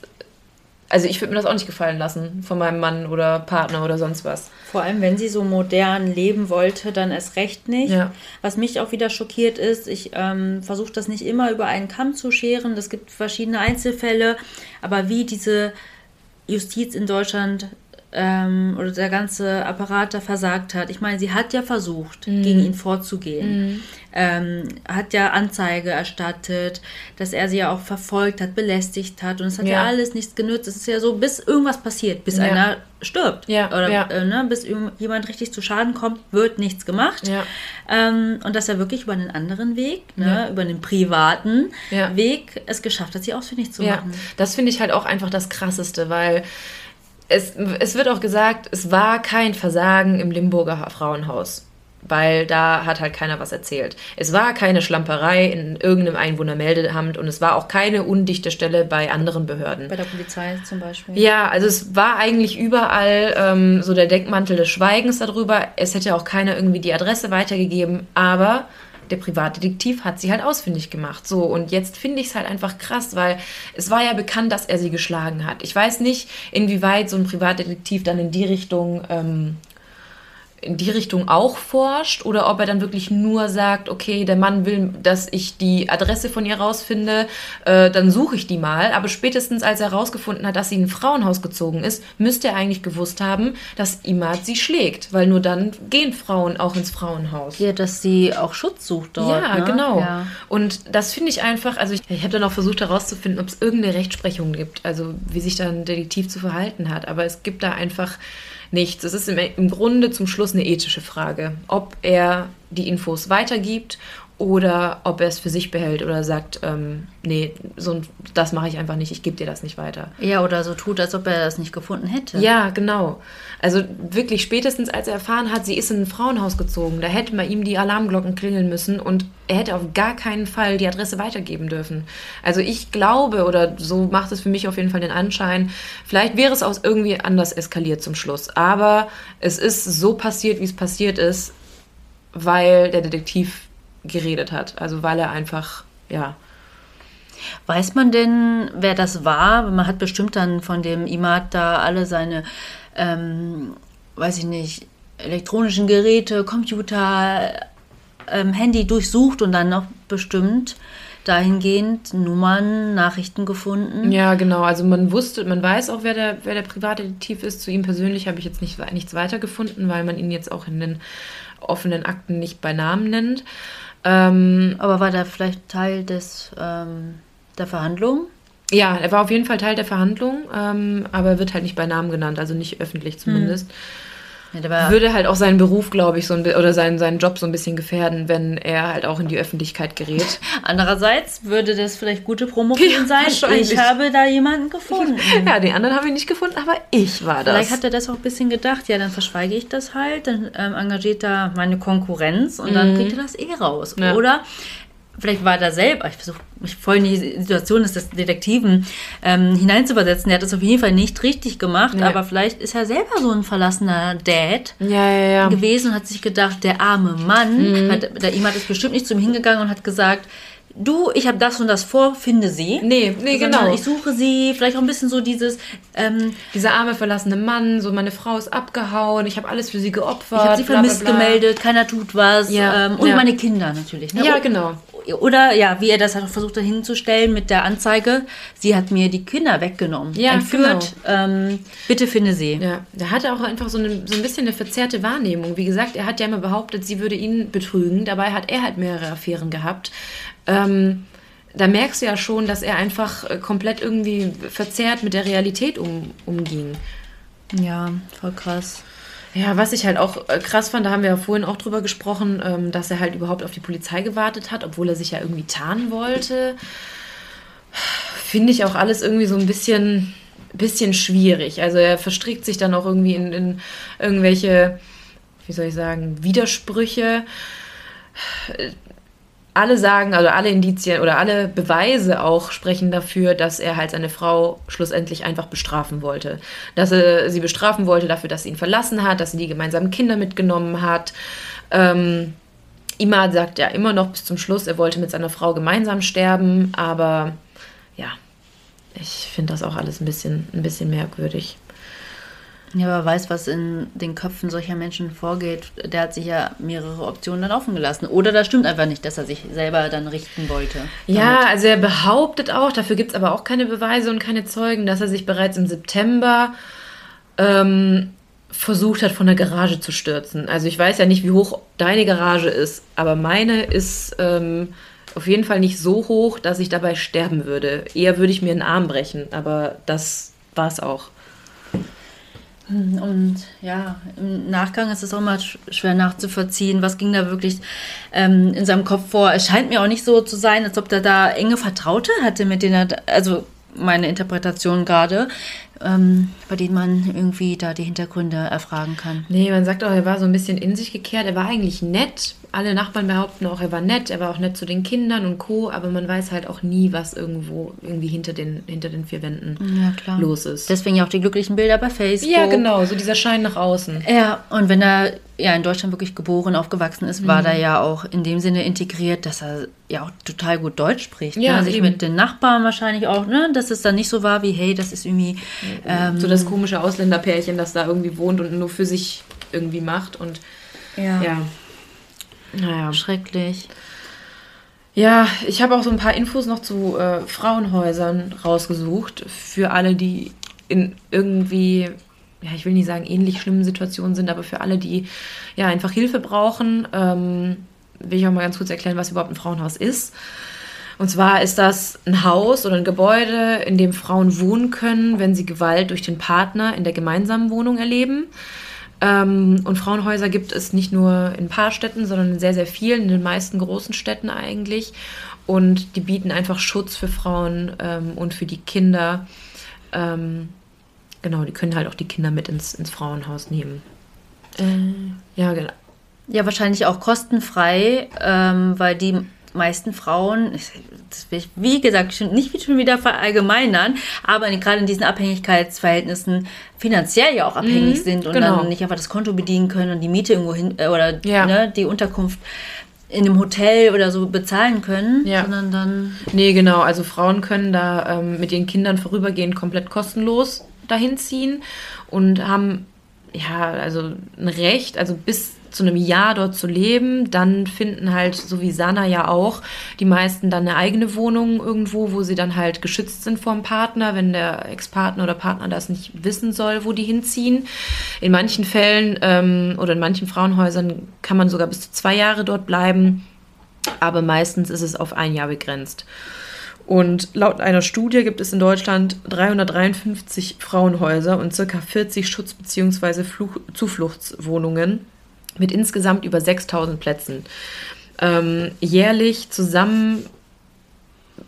also ich würde mir das auch nicht gefallen lassen von meinem Mann oder Partner oder sonst was. Vor allem, wenn sie so modern leben wollte, dann erst recht nicht. Ja. Was mich auch wieder schockiert ist, ich ähm, versuche das nicht immer über einen Kamm zu scheren. Es gibt verschiedene Einzelfälle, aber wie diese Justiz in Deutschland ähm, oder der ganze Apparat da versagt hat. Ich meine, sie hat ja versucht, mhm. gegen ihn vorzugehen. Mhm. Ähm, hat ja Anzeige erstattet, dass er sie ja auch verfolgt hat, belästigt hat. Und es hat ja. ja alles nichts genützt. Es ist ja so, bis irgendwas passiert, bis ja. einer stirbt. Ja. Oder. Äh, ne, bis jemand richtig zu Schaden kommt, wird nichts gemacht. Ja. Ähm, und dass er wirklich über einen anderen Weg, ne, über einen privaten Weg es geschafft hat, sie ausfindig zu machen. Das finde ich halt auch einfach das Krasseste, weil es, es wird auch gesagt, es war kein Versagen im Limburger Frauenhaus weil da hat halt keiner was erzählt. Es war keine Schlamperei in irgendeinem Einwohnermeldeamt und es war auch keine undichte Stelle bei anderen Behörden. Bei der Polizei zum Beispiel. Ja, also es war eigentlich überall ähm, so der Deckmantel des Schweigens darüber. Es hätte auch keiner irgendwie die Adresse weitergegeben, aber der Privatdetektiv hat sie halt ausfindig gemacht. So, und jetzt finde ich es halt einfach krass, weil es war ja bekannt, dass er sie geschlagen hat. Ich weiß nicht, inwieweit so ein Privatdetektiv dann in die Richtung ähm, in die Richtung auch forscht oder ob er dann wirklich nur sagt, okay, der Mann will, dass ich die Adresse von ihr rausfinde, äh, dann suche ich die mal. Aber spätestens als er herausgefunden hat, dass sie in ein Frauenhaus gezogen ist, müsste er eigentlich gewusst haben, dass Imad sie schlägt, weil nur dann gehen Frauen auch ins Frauenhaus. Ja, dass sie auch Schutz sucht dort. Ja, ne? genau. Ja. Und das finde ich einfach, also ich, ich habe dann auch versucht herauszufinden, ob es irgendeine Rechtsprechung gibt, also wie sich dann ein Detektiv zu verhalten hat. Aber es gibt da einfach nichts. Es ist im, im Grunde zum Schluss eine ethische Frage, ob er die Infos weitergibt oder ob er es für sich behält oder sagt, ähm, nee, so das mache ich einfach nicht, ich gebe dir das nicht weiter. Ja, oder so tut, als ob er das nicht gefunden hätte. Ja, genau. Also wirklich spätestens, als er erfahren hat, sie ist in ein Frauenhaus gezogen, da hätte man ihm die Alarmglocken klingeln müssen und er hätte auf gar keinen Fall die Adresse weitergeben dürfen. Also ich glaube, oder so macht es für mich auf jeden Fall den Anschein, vielleicht wäre es auch irgendwie anders eskaliert zum Schluss. Aber es ist so passiert, wie es passiert ist, weil der Detektiv geredet hat. Also weil er einfach, ja. Weiß man denn, wer das war? Man hat bestimmt dann von dem Imad da alle seine, ähm, weiß ich nicht, elektronischen Geräte, Computer, ähm, Handy durchsucht und dann noch bestimmt dahingehend Nummern, Nachrichten gefunden. Ja, genau. Also man wusste, man weiß auch, wer der, wer der Privatdetektiv ist. Zu ihm persönlich habe ich jetzt nicht, nichts weiter gefunden, weil man ihn jetzt auch in den offenen Akten nicht bei Namen nennt. Ähm, Aber war der vielleicht Teil des, ähm, der Verhandlung? Ja, er war auf jeden Fall Teil der Verhandlung, ähm, aber er wird halt nicht bei Namen genannt, also nicht öffentlich zumindest. Würde halt auch seinen Beruf, glaube ich, so ein, oder seinen, seinen Job so ein bisschen gefährden, wenn er halt auch in die Öffentlichkeit gerät. Andererseits würde das vielleicht gute Promo für ihn sein. Ich habe da jemanden gefunden. Ja, die anderen haben ihn nicht gefunden, aber ich war das. Vielleicht hat er das auch ein bisschen gedacht, ja, dann verschweige ich das halt, dann ähm, engagiert er meine Konkurrenz und mhm. dann kriegt er das eh raus. Ja. Oder vielleicht war da selber, ich versuche mich voll in die Situation des Detektiven ähm, hineinzuversetzen. Der hat das auf jeden Fall nicht richtig gemacht, ja. aber vielleicht ist er selber so ein verlassener Dad ja, ja, gewesen und hat sich gedacht, der arme Mann, mhm. hat, der, ihm hat es bestimmt nicht zu ihm hingegangen und hat gesagt, du, ich habe das und das vor, finde sie. Nee, nee, genau. Ich suche sie, vielleicht auch ein bisschen so dieses... Ähm, Dieser arme, verlassene Mann, so meine Frau ist abgehauen, ich habe alles für sie geopfert. Ich habe sie vermisst bla, bla, bla. gemeldet, keiner tut was. Ja, ähm, und ja. meine Kinder natürlich. Ne? Ja, genau. Oder ja, wie er das hat versucht hinzustellen mit der Anzeige, sie hat mir die Kinder weggenommen, ja, entführt, genau. ähm, bitte finde sie. Ja, da hat er auch einfach so, eine, so ein bisschen eine verzerrte Wahrnehmung. Wie gesagt, er hat ja immer behauptet, sie würde ihn betrügen, dabei hat er halt mehrere Affären gehabt. Ähm, da merkst du ja schon, dass er einfach äh, komplett irgendwie verzerrt mit der Realität um, umging. Ja, voll krass. Ja, was ich halt auch äh, krass fand, da haben wir ja vorhin auch drüber gesprochen, ähm, dass er halt überhaupt auf die Polizei gewartet hat, obwohl er sich ja irgendwie tarnen wollte. Finde ich auch alles irgendwie so ein bisschen, bisschen schwierig. Also er verstrickt sich dann auch irgendwie in, in irgendwelche, wie soll ich sagen, Widersprüche alle sagen, also alle Indizien oder alle Beweise auch sprechen dafür, dass er halt seine Frau schlussendlich einfach bestrafen wollte. Dass er sie bestrafen wollte dafür, dass sie ihn verlassen hat, dass sie die gemeinsamen Kinder mitgenommen hat. Ähm, Imad sagt ja immer noch bis zum Schluss, er wollte mit seiner Frau gemeinsam sterben, aber ja, ich finde das auch alles ein bisschen, ein bisschen merkwürdig. Ja, aber weiß, was in den Köpfen solcher Menschen vorgeht. Der hat sich ja mehrere Optionen dann offen gelassen. Oder das stimmt einfach nicht, dass er sich selber dann richten wollte. Damit. Ja, also er behauptet auch, dafür gibt es aber auch keine Beweise und keine Zeugen, dass er sich bereits im September ähm, versucht hat, von der Garage zu stürzen. Also ich weiß ja nicht, wie hoch deine Garage ist, aber meine ist ähm, auf jeden Fall nicht so hoch, dass ich dabei sterben würde. Eher würde ich mir einen Arm brechen, aber das war es auch. Und ja, im Nachgang ist es auch mal schwer nachzuvollziehen, was ging da wirklich ähm, in seinem Kopf vor. Es scheint mir auch nicht so zu sein, als ob der da enge Vertraute hatte, mit denen er, also meine Interpretation gerade, ähm, bei denen man irgendwie da die Hintergründe erfragen kann. Nee, man sagt auch, er war so ein bisschen in sich gekehrt. Er war eigentlich nett. Alle Nachbarn behaupten auch, er war nett. Er war auch nett zu den Kindern und Co. Aber man weiß halt auch nie, was irgendwo irgendwie hinter den, hinter den vier Wänden ja, los ist. Deswegen ja auch die glücklichen Bilder bei Facebook. Ja, genau. So dieser Schein nach außen. Ja, und wenn er ja in Deutschland wirklich geboren, aufgewachsen ist, war mhm. er ja auch in dem Sinne integriert, dass er ja auch total gut Deutsch spricht. Ja, ne? sich eben. mit den Nachbarn wahrscheinlich auch, ne? dass es dann nicht so war wie, hey, das ist irgendwie ähm, so das komische Ausländerpärchen, das da irgendwie wohnt und nur für sich irgendwie macht. Und ja. ja. Naja. Schrecklich. Ja, ich habe auch so ein paar Infos noch zu äh, Frauenhäusern rausgesucht. Für alle, die in irgendwie, ja, ich will nicht sagen ähnlich schlimmen Situationen sind, aber für alle, die ja einfach Hilfe brauchen, ähm, will ich auch mal ganz kurz erklären, was überhaupt ein Frauenhaus ist. Und zwar ist das ein Haus oder ein Gebäude, in dem Frauen wohnen können, wenn sie Gewalt durch den Partner in der gemeinsamen Wohnung erleben. Ähm, und Frauenhäuser gibt es nicht nur in ein paar Städten, sondern in sehr, sehr vielen, in den meisten großen Städten eigentlich. Und die bieten einfach Schutz für Frauen ähm, und für die Kinder. Ähm, genau, die können halt auch die Kinder mit ins, ins Frauenhaus nehmen. Äh, ja, genau. Ja, wahrscheinlich auch kostenfrei, ähm, weil die meisten Frauen, das will ich, wie gesagt, nicht schon wieder verallgemeinern, aber gerade in diesen Abhängigkeitsverhältnissen finanziell ja auch abhängig mhm, sind und genau. dann nicht einfach das Konto bedienen können und die Miete irgendwo hin äh, oder ja. ne, die Unterkunft in einem Hotel oder so bezahlen können, ja. sondern dann. Nee, genau. Also Frauen können da ähm, mit ihren Kindern vorübergehend komplett kostenlos dahin ziehen und haben ja also ein Recht, also bis zu einem Jahr dort zu leben. Dann finden halt, so wie Sana ja auch, die meisten dann eine eigene Wohnung irgendwo, wo sie dann halt geschützt sind vom Partner, wenn der Ex-Partner oder Partner das nicht wissen soll, wo die hinziehen. In manchen Fällen ähm, oder in manchen Frauenhäusern kann man sogar bis zu zwei Jahre dort bleiben, aber meistens ist es auf ein Jahr begrenzt. Und laut einer Studie gibt es in Deutschland 353 Frauenhäuser und ca. 40 Schutz- bzw. Zufluchtswohnungen mit insgesamt über 6000 Plätzen. Ähm, jährlich zusammen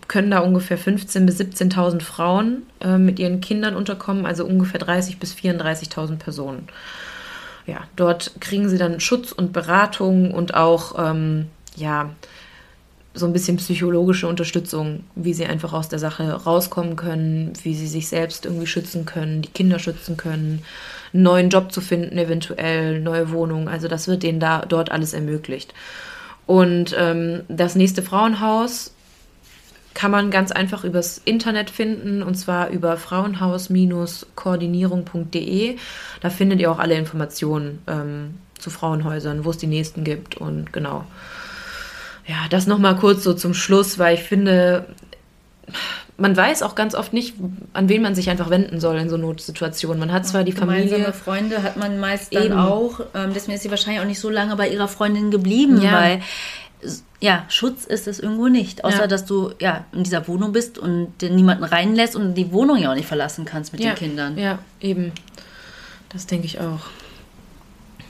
können da ungefähr 15.000 bis 17.000 Frauen äh, mit ihren Kindern unterkommen, also ungefähr 30.000 bis 34.000 Personen. Ja, dort kriegen sie dann Schutz und Beratung und auch ähm, ja, so ein bisschen psychologische Unterstützung, wie sie einfach aus der Sache rauskommen können, wie sie sich selbst irgendwie schützen können, die Kinder schützen können, einen neuen Job zu finden, eventuell neue Wohnung. Also das wird denen da dort alles ermöglicht. Und ähm, das nächste Frauenhaus kann man ganz einfach übers Internet finden und zwar über frauenhaus-koordinierung.de. Da findet ihr auch alle Informationen ähm, zu Frauenhäusern, wo es die nächsten gibt und genau. Ja, das nochmal kurz so zum Schluss, weil ich finde, man weiß auch ganz oft nicht, an wen man sich einfach wenden soll in so Notsituationen. Man hat zwar die Familie. Gemeinsame Freunde hat man meist dann auch. Ähm, deswegen ist sie wahrscheinlich auch nicht so lange bei ihrer Freundin geblieben, ja. weil ja, Schutz ist es irgendwo nicht. Außer, ja. dass du ja in dieser Wohnung bist und niemanden reinlässt und die Wohnung ja auch nicht verlassen kannst mit ja. den Kindern. Ja, eben. Das denke ich auch.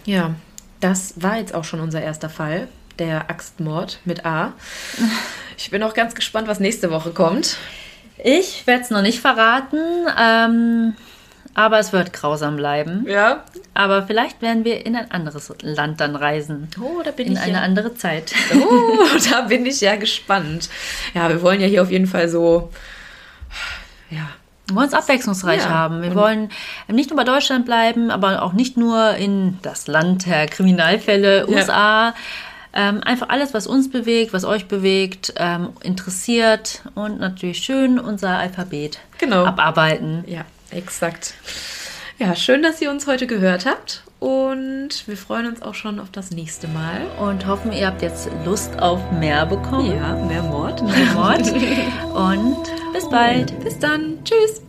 Ja, das war jetzt auch schon unser erster Fall der Axtmord mit A. Ich bin auch ganz gespannt, was nächste Woche kommt. Ich werde es noch nicht verraten, ähm, aber es wird grausam bleiben. Ja. Aber vielleicht werden wir in ein anderes Land dann reisen. Oh, da bin in ich. In eine ja. andere Zeit. Oh, da bin ich ja gespannt. Ja, wir wollen ja hier auf jeden Fall so. Ja, wir wollen es abwechslungsreich ja. haben. Wir wollen nicht nur bei Deutschland bleiben, aber auch nicht nur in das Land der Kriminalfälle, USA. Ja. Ähm, einfach alles, was uns bewegt, was euch bewegt, ähm, interessiert und natürlich schön unser Alphabet genau. abarbeiten. Ja, exakt. Ja, schön, dass ihr uns heute gehört habt und wir freuen uns auch schon auf das nächste Mal. Und hoffen, ihr habt jetzt Lust auf mehr bekommen. Ja, mehr Mord. Mehr Mord. und bis bald. Bis dann. Tschüss.